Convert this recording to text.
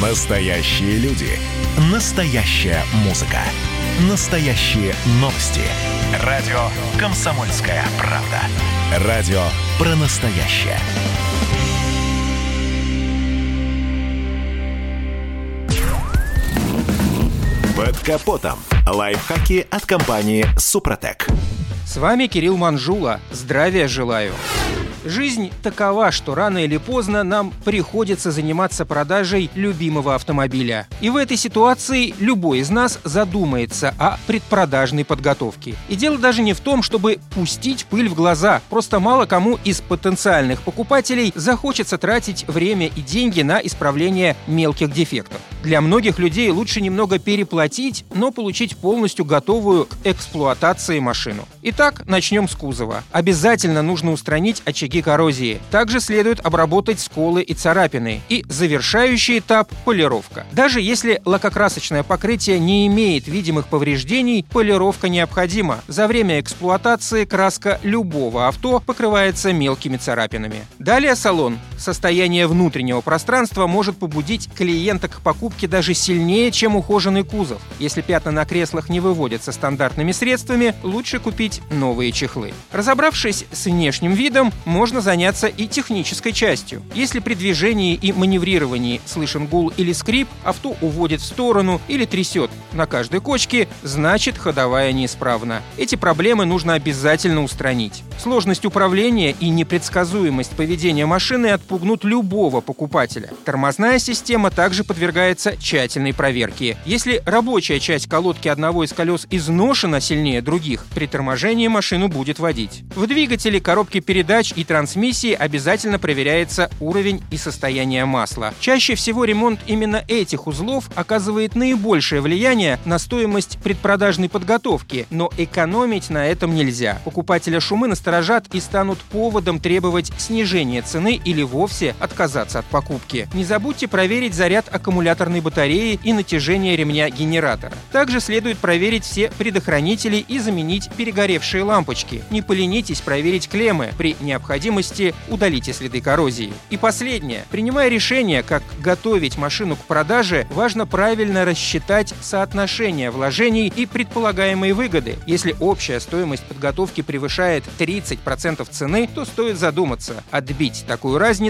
Настоящие люди. Настоящая музыка. Настоящие новости. Радио «Комсомольская правда». Радио про настоящее. Под капотом. Лайфхаки от компании «Супротек». С вами Кирилл Манжула. Здравия желаю. Жизнь такова, что рано или поздно нам приходится заниматься продажей любимого автомобиля. И в этой ситуации любой из нас задумается о предпродажной подготовке. И дело даже не в том, чтобы пустить пыль в глаза. Просто мало кому из потенциальных покупателей захочется тратить время и деньги на исправление мелких дефектов. Для многих людей лучше немного переплатить, но получить полностью готовую к эксплуатации машину. Итак, начнем с кузова. Обязательно нужно устранить очаги коррозии. Также следует обработать сколы и царапины. И завершающий этап – полировка. Даже если лакокрасочное покрытие не имеет видимых повреждений, полировка необходима. За время эксплуатации краска любого авто покрывается мелкими царапинами. Далее салон. Состояние внутреннего пространства может побудить клиента к покупке даже сильнее, чем ухоженный кузов. Если пятна на креслах не выводятся стандартными средствами, лучше купить новые чехлы. Разобравшись с внешним видом, можно заняться и технической частью. Если при движении и маневрировании слышен гул или скрип, авто уводит в сторону или трясет на каждой кочке, значит ходовая неисправна. Эти проблемы нужно обязательно устранить. Сложность управления и непредсказуемость поведения машины отпугнут любого покупателя. Тормозная система также подвергается тщательной проверке. Если рабочая часть колодки одного из колес изношена сильнее других, при торможении машину будет водить. В двигателе, коробке передач и трансмиссии обязательно проверяется уровень и состояние масла. Чаще всего ремонт именно этих узлов оказывает наибольшее влияние на стоимость предпродажной подготовки, но экономить на этом нельзя. Покупателя шумы насторожат и станут поводом требовать снижения цены или вовсе отказаться от покупки. Не забудьте проверить заряд аккумуляторной батареи и натяжение ремня генератора. Также следует проверить все предохранители и заменить перегоревшие лампочки. Не поленитесь проверить клеммы. При необходимости удалите следы коррозии. И последнее. Принимая решение, как готовить машину к продаже, важно правильно рассчитать соотношение вложений и предполагаемые выгоды. Если общая стоимость подготовки превышает 30% цены, то стоит задуматься. Отбить такую разницу